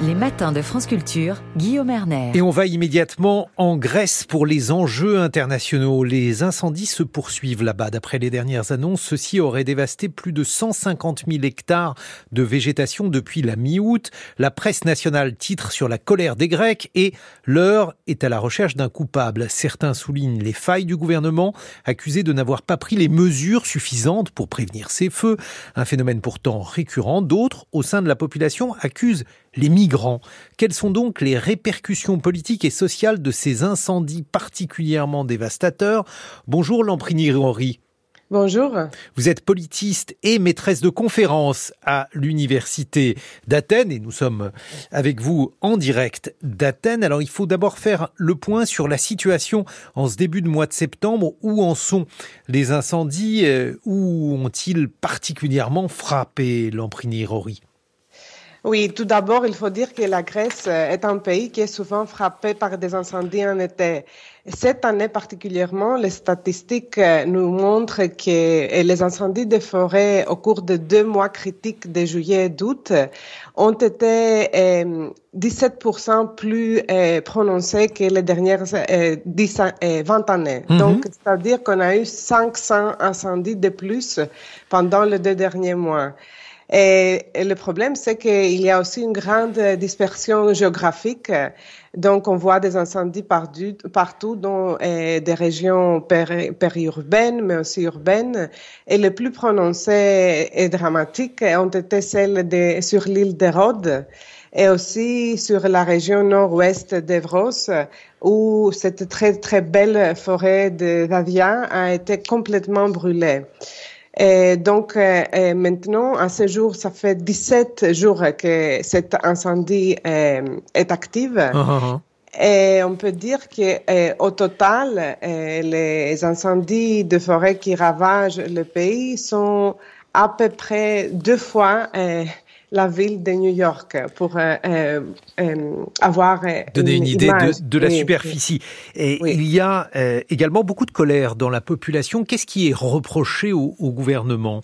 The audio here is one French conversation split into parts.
Les matins de France Culture, Guillaume Erner. Et on va immédiatement en Grèce pour les enjeux internationaux. Les incendies se poursuivent là-bas. D'après les dernières annonces, ceux-ci auraient dévasté plus de 150 000 hectares de végétation depuis la mi-août. La presse nationale titre sur la colère des Grecs et l'heure est à la recherche d'un coupable. Certains soulignent les failles du gouvernement, accusé de n'avoir pas pris les mesures suffisantes pour prévenir ces feux. Un phénomène pourtant récurrent. D'autres, au sein de la population, accusent les migrants. Quelles sont donc les répercussions politiques et sociales de ces incendies particulièrement dévastateurs? Bonjour Lamprini Henri. Bonjour. Vous êtes politiste et maîtresse de conférences à l'université d'Athènes et nous sommes avec vous en direct d'Athènes. Alors il faut d'abord faire le point sur la situation en ce début de mois de septembre. Où en sont les incendies? Euh, Où ont-ils particulièrement frappé Lamprini Rory oui, tout d'abord, il faut dire que la Grèce est un pays qui est souvent frappé par des incendies en été. Cette année particulièrement, les statistiques nous montrent que les incendies de forêt au cours de deux mois critiques de juillet et d'août ont été 17% euh, plus euh, prononcés que les dernières 10, euh, 20 années. Mhm. Donc, c'est-à-dire qu'on a eu 500 incendies de plus pendant les deux derniers mois. Et, le problème, c'est qu'il y a aussi une grande dispersion géographique. Donc, on voit des incendies partout, dans des régions périurbaines, mais aussi urbaines. Et les plus prononcés et dramatiques ont été celles sur l'île de Rhodes et aussi sur la région nord-ouest d'Evros, où cette très, très belle forêt de Vavia a été complètement brûlée. Et donc, euh, euh, maintenant, à ce jour, ça fait 17 jours que cet incendie euh, est actif. Ah, ah, ah. Et on peut dire qu'au total, les incendies de forêt qui ravagent le pays sont à peu près deux fois la ville de New York pour euh, euh, euh avoir euh, donner une, idée de, de, la superficie. Et il y a également beaucoup de colère dans la population. Qu'est-ce qui est reproché au, au gouvernement?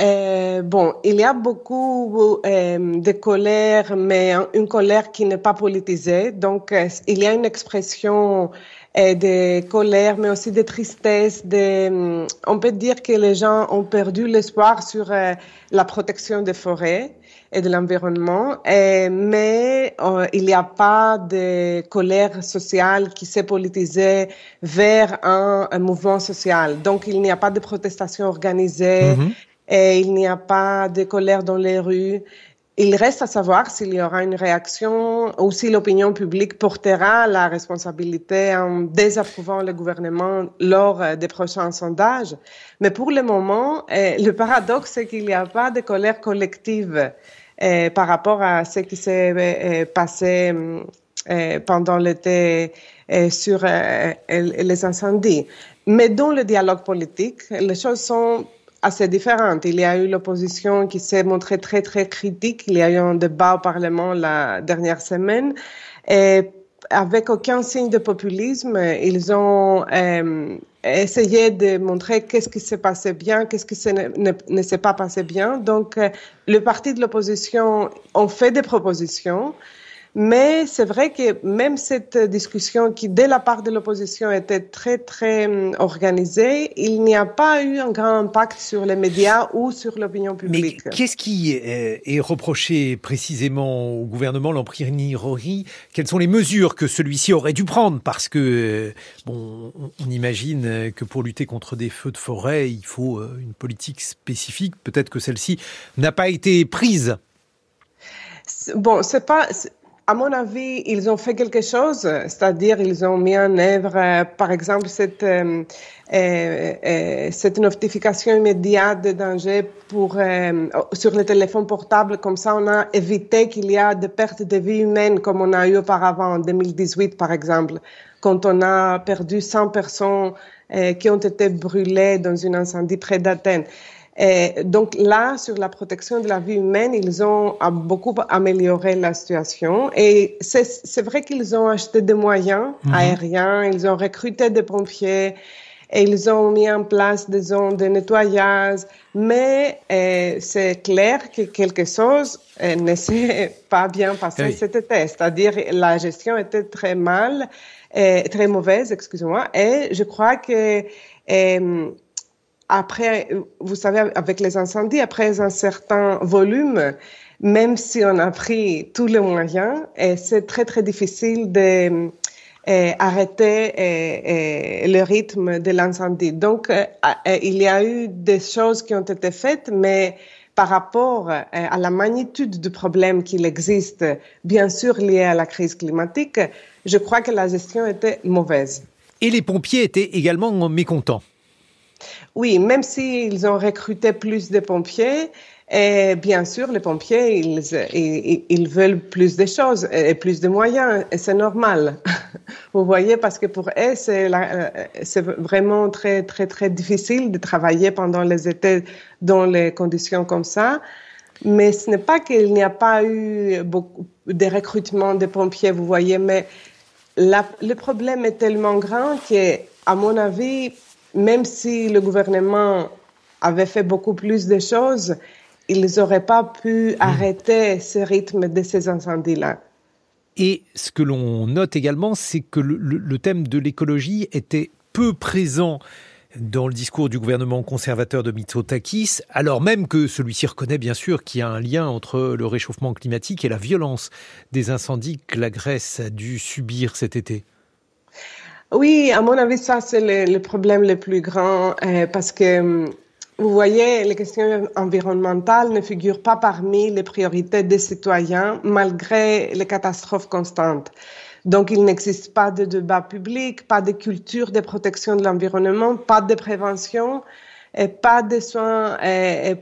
Euh, bon, il y a beaucoup euh, de colère, mais une colère qui n'est pas politisée. Donc, il y a une expression de colère, mais aussi de tristesse. De, on peut dire que les gens ont perdu l'espoir sur euh, la protection des forêts et de l'environnement, mais euh, il n'y a pas de colère sociale qui s'est politisée vers un, mouvement social. Donc, il n'y a pas de protestation organisée. Mm-hmm. Et il n'y a pas de colère dans les rues. Il reste à savoir s'il y aura une réaction ou si l'opinion publique portera la responsabilité en désapprouvant le gouvernement lors des prochains sondages. Mais pour le moment, eh, le paradoxe, c'est qu'il n'y a pas de colère collective eh, par rapport à ce qui s'est passé pendant l'été sur les incendies. Mais dans le dialogue politique, les choses sont assez différentes. Il y a eu l'opposition qui s'est montrée très, très critique. Il y a eu un débat au Parlement la dernière semaine. Et avec aucun signe de populisme, ils ont euh, essayé de montrer qu'est-ce qui s'est passé bien, qu'est-ce qui ne, ne s'est pas passé bien. Donc, euh, le parti de l'opposition ont fait des propositions. Mais c'est vrai que même cette discussion qui, dès la part de l'opposition, était très, très hum, organisée, il n'y a pas eu un grand impact sur les médias ou sur l'opinion publique. Mais qu'est-ce qui est reproché précisément au gouvernement Lamprini Rory Quelles sont les mesures que celui-ci aurait dû prendre? Parce que, bon, on imagine que pour lutter contre des feux de forêt, il faut euh, une politique spécifique. Peut-être que celle-ci n'a pas été prise. Bon, c'est pas à mon avis, ils ont fait quelque chose, c'est-à-dire ils ont mis en œuvre, euh, par exemple, cette, euh, euh, euh, cette notification immédiate de danger pour, sur le téléphone portable. Comme ça, on a évité qu'il y a des pertes de vie humaines comme on a eu auparavant en 2018, par exemple, quand on a perdu 100 personnes qui ont été brûlées dans un incendie près d'Athènes. Et donc là, sur la protection de la vie humaine, ils ont beaucoup amélioré la situation. Et c'est vrai qu'ils ont acheté des moyens mhm. aériens, ils ont recruté des pompiers. Et ils ont mis en place des zones de nettoyage, mais euh, c'est clair que quelque chose euh, ne s'est pas bien passé cet été. C'est-à-dire la gestion était très mal, euh, très mauvaise, excusez-moi. Et je crois que euh, après, vous savez, avec les incendies, après un certain volume, même si on a pris tous les moyens, c'est très très difficile de euh, euh, euh, le rythme de l'incendie. Donc, il y a eu des choses qui ont été faites, mais par rapport à la magnitude du problème qu'il existe, bien sûr lié à la crise climatique, je crois que la gestion était mauvaise. Et les pompiers étaient également mécontents. Oui, même s'ils ont recruté plus de pompiers, et bien sûr, les pompiers, ils, ils, ils, veulent plus de choses et plus de moyens, et c'est normal. Vous voyez, parce que pour eux, c'est vraiment très, très, très difficile de travailler pendant les étés dans les conditions comme ça. Mais ce n'est pas qu'il n'y a pas eu beaucoup de recrutement de pompiers, vous voyez, mais le problème est tellement grand que, à mon avis, même si le gouvernement avait fait beaucoup plus de choses, ils n'auraient pas pu hmm. arrêter ce rythme de ces incendies-là. Et ce que l'on note également, c'est que le, le, thème de l'écologie était peu présent dans le discours du gouvernement conservateur de Mitsotakis, alors même que celui-ci reconnaît bien sûr qu'il y a un lien entre le réchauffement climatique et la violence des incendies que la Grèce a dû subir cet été. Oui, à mon avis, ça c'est le, problème le plus grand euh, parce que hum, vous voyez, les questions environnementales ne figurent pas parmi les priorités des citoyens malgré les catastrophes constantes. Donc, il n'existe pas de débat public, pas de culture de protection de l'environnement, pas de prévention pas de soins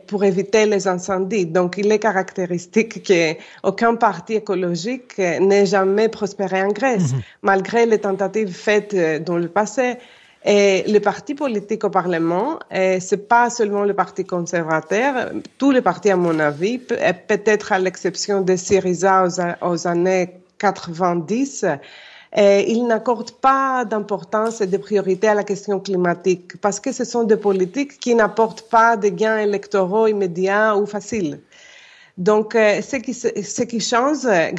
pour éviter les incendies. Donc, il est caractéristique qu'aucun parti écologique n'ait jamais prospéré en Grèce, mm-hmm. malgré les tentatives faites dans le passé. Et le parti politique au Parlement, c'est pas seulement le parti conservateur, tous les partis, à mon avis, peut-être à l'exception de Syriza aux, années 90, et ils n'accordent pas d'importance et de priorité à la question climatique parce que ce sont des politiques qui n'apportent pas de gains électoraux immédiats ou faciles. Donc, euh, ce, qui, ce qui change euh,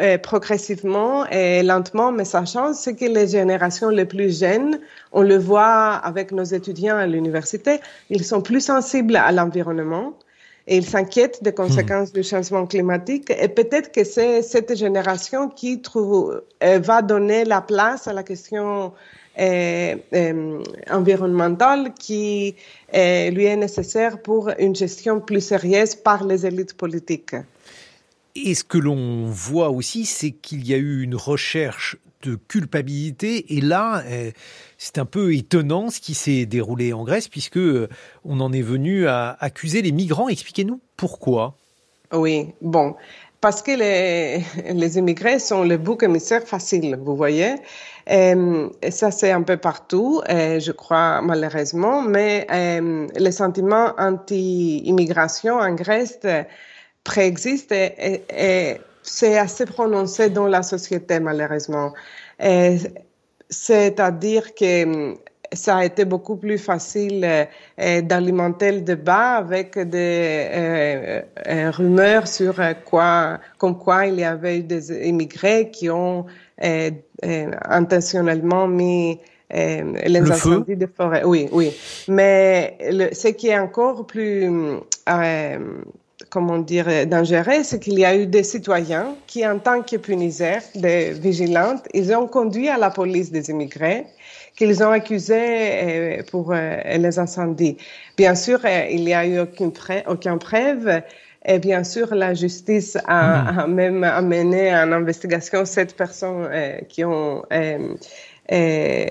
euh, progressivement et lentement, mais ça change, c'est que les générations les plus jeunes, on le voit avec nos étudiants à l'université, ils sont plus sensibles à l'environnement et ils s'inquiètent des conséquences hmm. du changement climatique. Et peut-être que c'est cette génération qui trouve, va donner la place à la question euh, euh, environnementale qui euh, lui est nécessaire pour une gestion plus sérieuse par les élites politiques. Et ce que l'on voit aussi, c'est qu'il y a eu une recherche de culpabilité. Et là, c'est un peu étonnant ce qui s'est déroulé en Grèce, puisque on en est venu à accuser les migrants. Expliquez-nous pourquoi. Oui, bon, parce que les, les immigrés sont le bouc émissaire facile, vous voyez. Euh, et ça, c'est un peu partout, euh, je crois, malheureusement, mais euh, le sentiment anti-immigration en Grèce préexiste et, et, c'est assez prononcé dans la société, malheureusement. C'est-à-dire que ça a été beaucoup plus facile d'alimenter le débat avec des rumeurs sur quoi, comme quoi il y avait des immigrés qui ont euh, euh, intentionnellement mis euh, les le incendies de forêt. Oui, oui. Mais le, ce qui est encore plus, euh, comment dire, dangereux, c'est qu'il y a eu des citoyens qui, en tant que puniseurs, des vigilantes, ils ont conduit à la police des immigrés qu'ils ont accusés pour les incendies. Bien sûr, il n'y a eu aucune, preuve, aucune preuve et bien sûr, la justice a, hmm. a même amené en investigation sept personnes euh, qui ont euh, euh,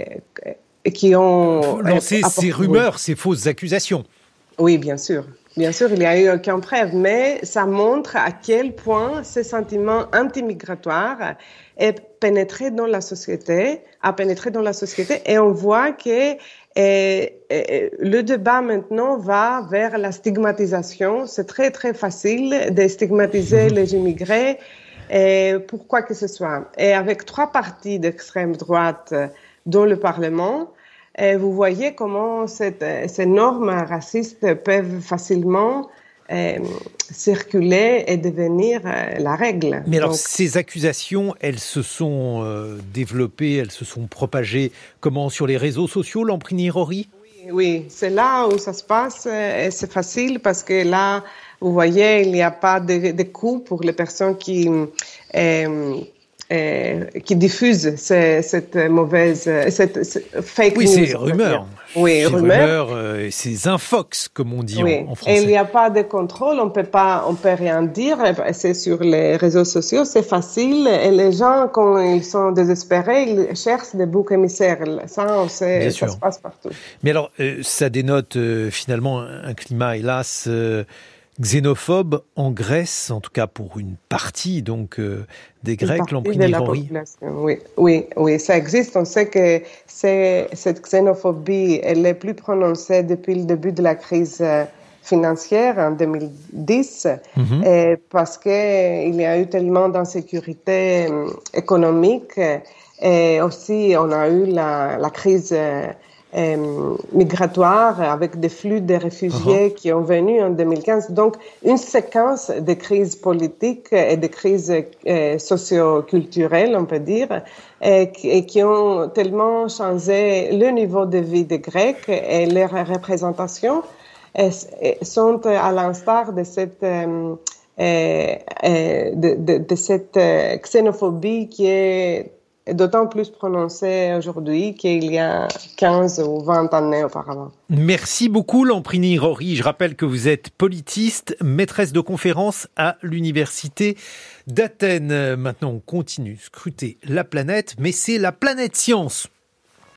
qui ont lancé ces rumeurs, ces fausses accusations. Oui, bien sûr. Bien sûr, il n'y a eu aucune preuve, mais ça montre à quel point ce sentiment antimigratoire est pénétré dans la société, a pénétré dans la société, et on voit que et, le débat maintenant va vers la stigmatisation. C'est très très facile de stigmatiser mhm. les immigrés, et pourquoi que ce soit. Et avec trois partis d'extrême droite dans le Parlement, Et vous voyez comment cette, ces normes racistes peuvent facilement euh, circuler et devenir euh, la règle. Mais alors, ces accusations, elles se sont euh, développées, elles se sont propagées comment? Sur les réseaux sociaux, Lamprini Rory? Oui, oui. c'est là où ça se passe et c'est facile parce que là, vous voyez, il n'y a pas de, de coûts pour les personnes qui euh, qui diffuse cette mauvaise, cette, fake oui, news. Oui, c'est rumeurs. Oui, rumeurs. Euh, ces infox, comme on dit oui. en, français. Et il n'y a pas de contrôle, on peut pas, on peut rien dire. C'est sur les réseaux sociaux, c'est facile. Et les gens, quand ils sont désespérés, ils cherchent des boucs émissaires. Ça, on sait, Bien ça sûr. se passe partout. Mais alors, euh, ça dénote euh, finalement un climat, hélas, euh, xénophobe en Grèce, en tout cas pour une partie donc euh, des Grecs, Lamprini Oui, oui, oui, ça existe. On sait que cette xénophobie, elle est plus prononcée depuis le début de la crise financière en 2010, mm -hmm. et parce qu'il y a eu tellement d'insécurité économique et aussi on a eu la, la crise euh, migratoire avec des flux de réfugiés uh -huh. qui ont venu en 2015. Donc, une séquence de crises politiques et de crises euh, socio-culturelles, on peut dire, et, et, qui ont tellement changé le niveau de vie des Grecs et leurs représentations et, et sont à l'instar de cette euh, de, de, de, cette xénophobie qui est d'autant plus prononcée aujourd'hui qu'il y a 15 ou 20 années auparavant. Merci beaucoup Lamprini Rory. Je rappelle que vous êtes politiste, maîtresse de conférences à l'université d'Athènes. Maintenant, on continue scruter la planète, mais c'est la planète science.